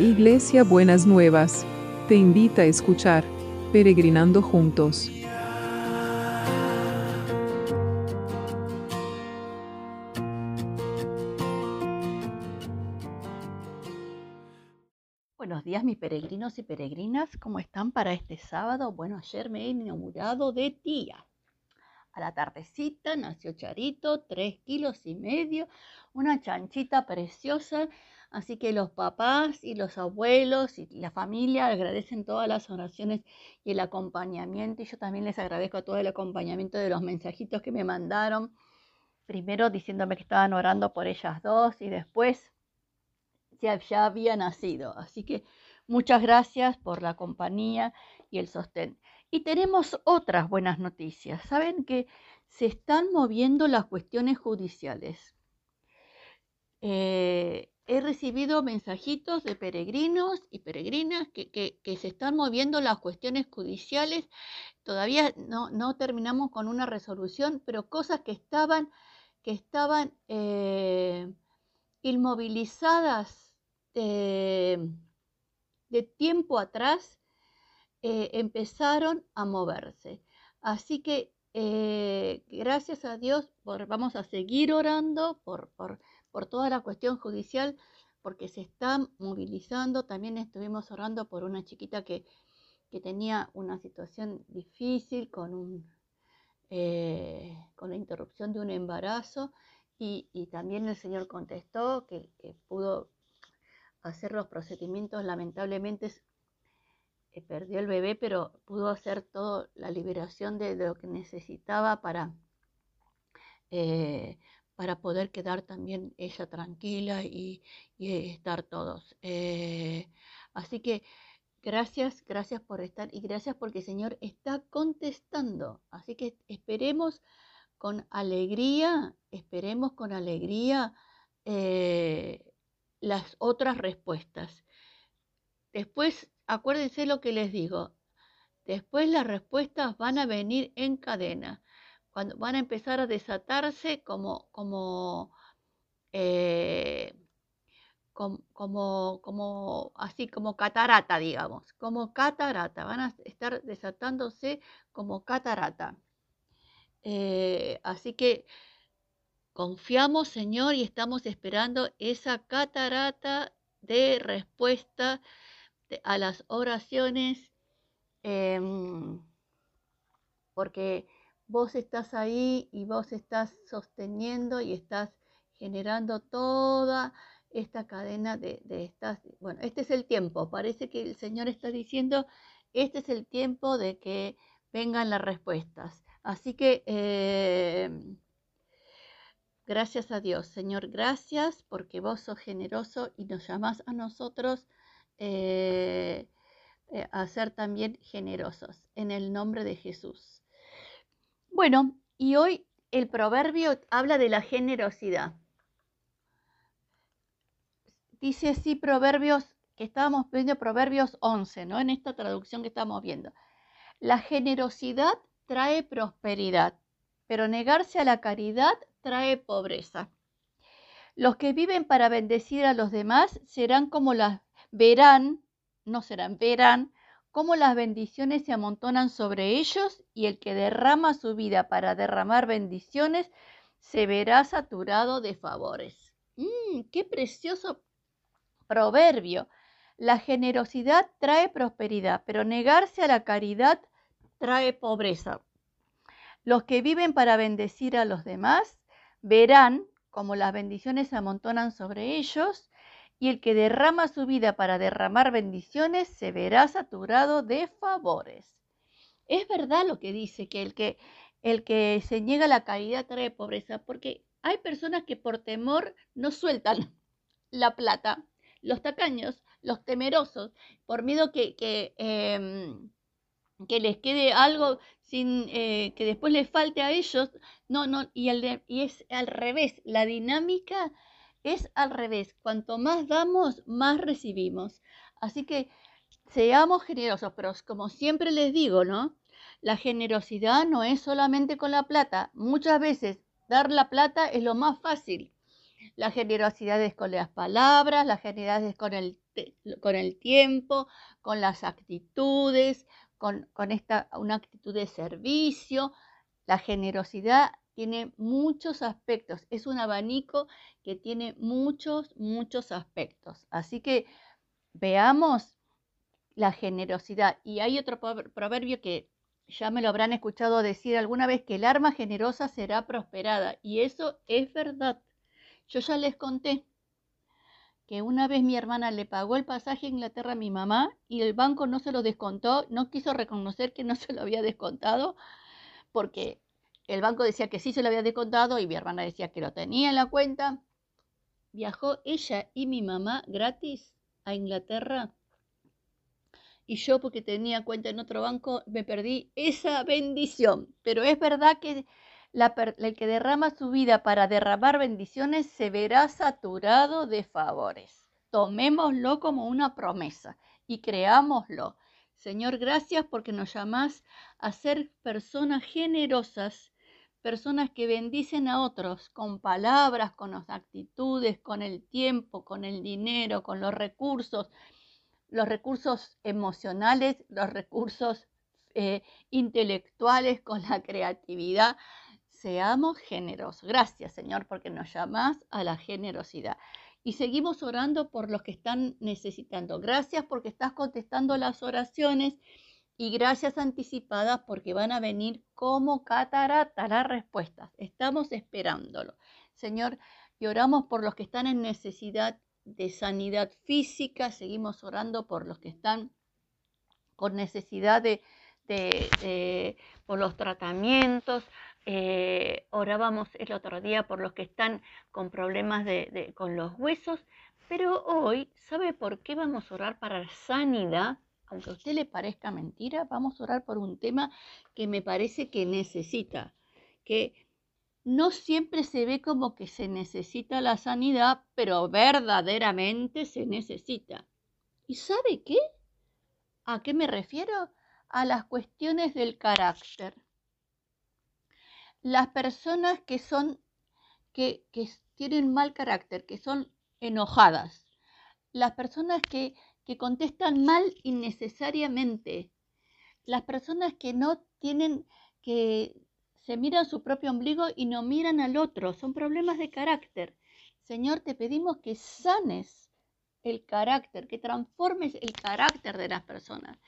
Iglesia Buenas Nuevas, te invita a escuchar Peregrinando Juntos. Buenos días mis peregrinos y peregrinas, ¿cómo están para este sábado? Bueno, ayer me he inaugurado de tía. A la tardecita nació Charito, tres kilos y medio, una chanchita preciosa Así que los papás y los abuelos y la familia agradecen todas las oraciones y el acompañamiento. Y yo también les agradezco todo el acompañamiento de los mensajitos que me mandaron. Primero diciéndome que estaban orando por ellas dos y después ya, ya había nacido. Así que muchas gracias por la compañía y el sostén. Y tenemos otras buenas noticias. Saben que se están moviendo las cuestiones judiciales. Eh, he recibido mensajitos de peregrinos y peregrinas que, se están moviendo las cuestiones judiciales. Todavía no, terminamos con una resolución, pero cosas que estaban, eh, inmovilizadas de, tiempo atrás, eh, empezaron a moverse. Así que eh, gracias a Dios vamos a seguir orando por, por por toda la cuestión judicial, porque se está movilizando. También estuvimos orando por una chiquita que, tenía una situación difícil con, un, eh, con la interrupción de un embarazo y, también el Señor contestó que, pudo hacer los procedimientos. Lamentablemente eh, perdió el bebé, pero pudo hacer toda la liberación de, lo que necesitaba para, eh, para poder quedar también ella tranquila y, estar todos. Eh, así que gracias, gracias por estar y gracias porque el Señor está contestando. Así que esperemos con alegría, esperemos con alegría eh, las otras respuestas. Después, acuérdense lo que les digo, después las respuestas van a venir en cadena cuando van a empezar a desatarse como, eh, como, como, así como catarata, digamos, como catarata, van a estar desatándose como catarata. Eh, así que confiamos, Señor, y estamos esperando esa catarata de respuesta a las oraciones, em, porque vos estás ahí y vos estás sosteniendo y estás generando toda esta cadena de, estas, bueno, este es el tiempo, parece que el Señor está diciendo, este es el tiempo de que vengan las respuestas. Así que eh, gracias a Dios, Señor, gracias porque vos sos generoso y nos llamás a nosotros eh, eh, a ser también generosos en el nombre de Jesús. Bueno, y hoy el proverbio habla de la generosidad. Dice así Proverbios, que estábamos viendo Proverbios 11, ¿no? En esta traducción que estamos viendo. La generosidad trae prosperidad, pero negarse a la caridad trae pobreza. Los que viven para bendecir a los demás serán como las verán, no serán, verán cómo las bendiciones se amontonan sobre ellos y el que derrama su vida para derramar bendiciones se verá saturado de favores. Mm, ¡Qué precioso proverbio! La generosidad trae prosperidad, pero negarse a la caridad trae pobreza. Los que viven para bendecir a los demás verán cómo las bendiciones se amontonan sobre ellos y el que derrama su vida para derramar bendiciones se verá saturado de favores. Es verdad lo que dice, que el que, el que se niega la caridad trae pobreza, porque hay personas que por temor no sueltan la plata, los tacaños, los temerosos, por miedo que, que, em, les quede algo sin eh, que después les falte a ellos. No, no, y, el y es al revés, la dinámica es al revés. Cuanto más damos, más recibimos. Así que seamos generosos, pero como siempre les digo, ¿no? La generosidad no es solamente con la plata. Muchas veces dar la plata es lo más fácil. La generosidad es con las palabras, la generosidad es con el con el tiempo, con las actitudes, con, con esta, una actitud de servicio. La generosidad tiene muchos aspectos, es un abanico que tiene muchos, muchos aspectos. Así que veamos la generosidad. Y hay otro proverbio que ya me lo habrán escuchado decir alguna vez, que el arma generosa será prosperada. Y eso es verdad. Yo ya les conté que una vez mi hermana le pagó el pasaje a Inglaterra a mi mamá y el banco no se lo descontó, no quiso reconocer que no se lo había descontado, porque el banco decía que sí se lo había descontado y mi hermana decía que lo tenía en la cuenta. Viajó ella y mi mamá gratis a Inglaterra y yo porque tenía cuenta en otro banco me perdí esa bendición. Pero es verdad que el que derrama su vida para derramar bendiciones se verá saturado de favores. Tomémoslo como una promesa y creámoslo. Señor, gracias porque nos llamás a ser personas generosas, personas que bendicen a otros con palabras, con las actitudes, con el tiempo, con el dinero, con los recursos, los recursos emocionales, los recursos eh, intelectuales, con la creatividad. Seamos generosos. Gracias, Señor, porque nos llamas a la generosidad. Y seguimos orando por los que están necesitando. Gracias porque estás contestando las oraciones y gracias anticipadas porque van a venir como catarata las respuestas. Estamos esperándolo. Señor, y oramos por los que están en necesidad de sanidad física. Seguimos orando por los que están con necesidad de, por los tratamientos, eh, orábamos el otro día por los que están con problemas de, con los huesos, pero hoy, ¿sabe por qué vamos a orar para sanidad? Aunque a usted le parezca mentira, vamos a orar por un tema que me parece que necesita, que no siempre se ve como que se necesita la sanidad, pero verdaderamente se necesita. ¿Y sabe qué? ¿A qué me refiero? A las cuestiones del carácter las personas que son, que, tienen mal carácter, que son enojadas, las personas que, que contestan mal innecesariamente, las personas que no tienen, que se miran su propio ombligo y no miran al otro, son problemas de carácter. Señor, te pedimos que sanes el carácter, que transformes el carácter de las personas,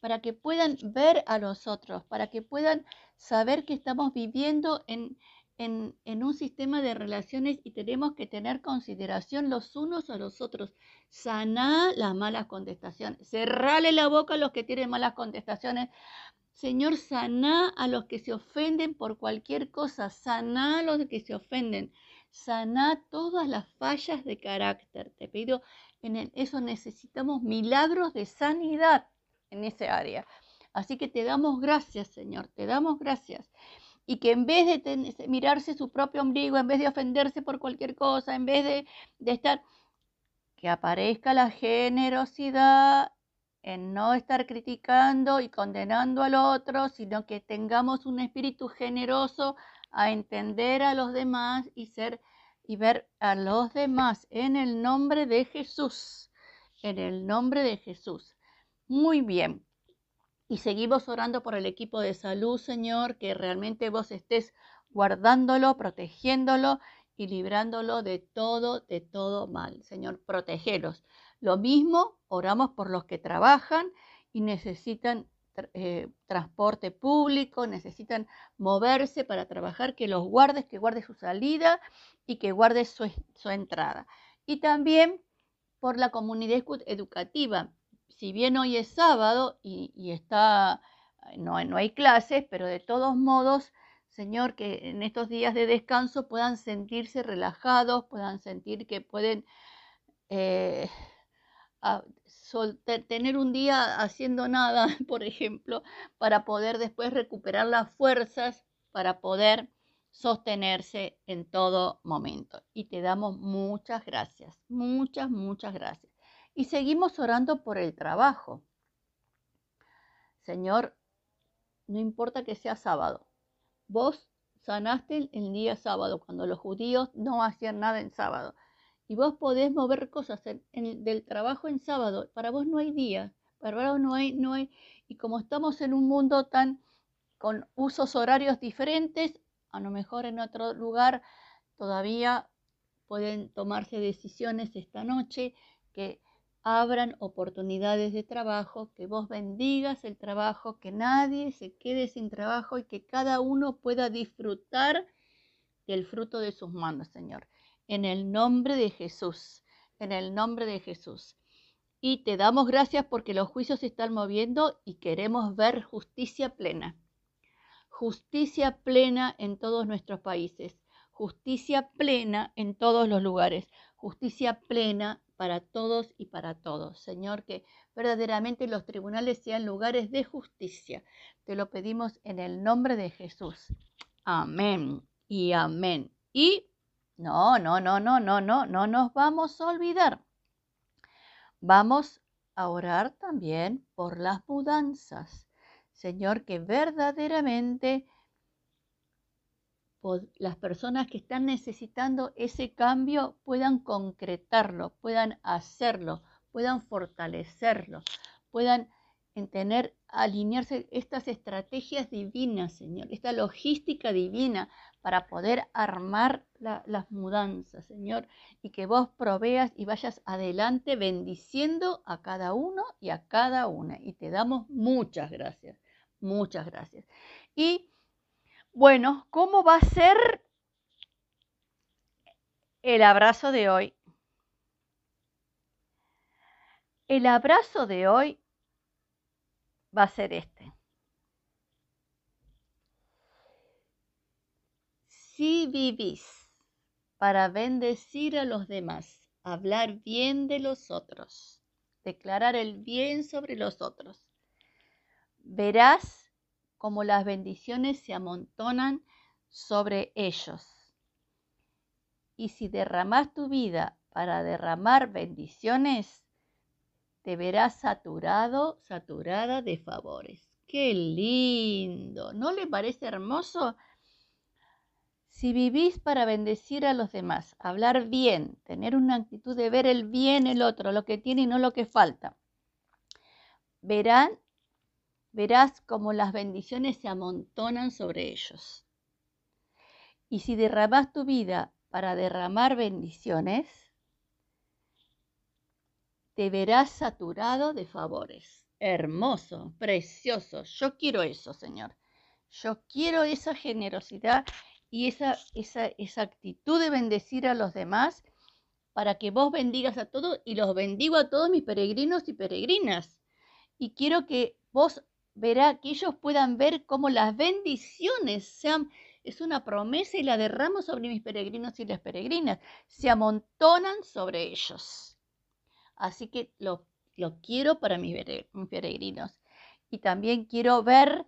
para que puedan ver a los otros, para que puedan saber que estamos viviendo en, un sistema de relaciones y tenemos que tener consideración los unos a los otros. Saná las malas contestaciones. Cerrale la boca a los que tienen malas contestaciones. Señor, saná a los que se ofenden por cualquier cosa. Saná a los que se ofenden. Saná todas las fallas de carácter. Te pido, en eso necesitamos milagros de sanidad en ese área. Así que te damos gracias, Señor, te damos gracias. Y que en vez de mirarse su propio ombligo, en vez de ofenderse por cualquier cosa, en vez de, de estar, que aparezca la generosidad en no estar criticando y condenando al otro, sino que tengamos un espíritu generoso a entender a los demás y ser y ver a los demás en el nombre de Jesús. En el nombre de Jesús. Muy bien. Y seguimos orando por el equipo de salud, Señor, que realmente vos estés guardándolo, protegiéndolo y librándolo de todo, de todo mal. Señor, protegelos. Lo mismo, oramos por los que trabajan y necesitan eh, transporte público, necesitan moverse para trabajar, que los guardes, que guarde su salida y que guarde su, su entrada. Y también por la comunidad educativa, si bien hoy es sábado y, está, no, no hay clases, pero de todos modos, Señor, que en estos días de descanso puedan sentirse relajados, puedan sentir que pueden eh, tener un día haciendo nada, por ejemplo, para poder después recuperar las fuerzas, para poder sostenerse en todo momento. Y te damos muchas gracias, muchas, muchas gracias. Y seguimos orando por el trabajo. Señor, no importa que sea sábado. Vos sanaste el día sábado, cuando los judíos no hacían nada en sábado. y vos podés mover cosas del trabajo en sábado. Para vos no hay día, para vos no hay, no hay. Y como estamos en un mundo tan con usos horarios diferentes, a lo mejor en otro lugar todavía pueden tomarse decisiones esta noche que abran oportunidades de trabajo, que vos bendigas el trabajo, que nadie se quede sin trabajo y que cada uno pueda disfrutar del fruto de sus manos, Señor en el nombre de Jesús, en el nombre de Jesús. Y te damos gracias porque los juicios se están moviendo y queremos ver justicia plena. Justicia plena en todos nuestros países. Justicia plena en todos los lugares. Justicia plena para todos y para todos. Señor, que verdaderamente los tribunales sean lugares de justicia. Te lo pedimos en el nombre de Jesús. Amén y amén. Y no, no, no, no, no, no, no nos vamos a olvidar. Vamos a orar también por las mudanzas. Señor, que verdaderamente las personas que están necesitando ese cambio puedan concretarlo, puedan hacerlo, puedan fortalecerlo, puedan en tener, alinearse estas estrategias divinas, Señor, esta logística divina para poder armar las mudanzas, Señor, y que vos proveas y vayas adelante bendiciendo a cada uno y a cada una. Y te damos muchas gracias, muchas gracias. Y bueno, ¿cómo va a ser el abrazo de hoy? El abrazo de hoy va a ser este. Si vivís para bendecir a los demás, hablar bien de los otros, declarar el bien sobre los otros, verás cómo las bendiciones se amontonan sobre ellos. Y si derramas tu vida para derramar bendiciones, te verás saturado, saturada de favores. ¡Qué lindo! ¿No le parece hermoso? Si vivís para bendecir a los demás, hablar bien, tener una actitud de ver el bien el otro, lo que tiene y no lo que falta, verán, verás cómo las bendiciones se amontonan sobre ellos. Y si derramas tu vida para derramar bendiciones, te verás saturado de favores. Hermoso, precioso. Yo quiero eso, Señor. Yo quiero esa generosidad y esa, esa, esa actitud de bendecir a los demás para que vos bendigas a todos y los bendigo a todos mis peregrinos y peregrinas. Y quiero que vos verá, que ellos puedan ver cómo las bendiciones sean, es una promesa y la derramo sobre mis peregrinos y las peregrinas, se amontonan sobre ellos. Así que lo, quiero para mis peregrinos. Y también quiero ver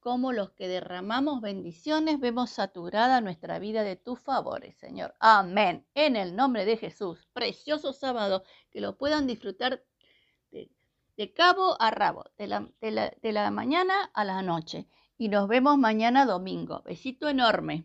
cómo los que derramamos bendiciones vemos saturada nuestra vida de tus favores, Señor. Amén. En el nombre de Jesús. Precioso sábado, que lo puedan disfrutar de, cabo a rabo, de la, de la mañana a la noche. Y nos vemos mañana domingo. Besito enorme.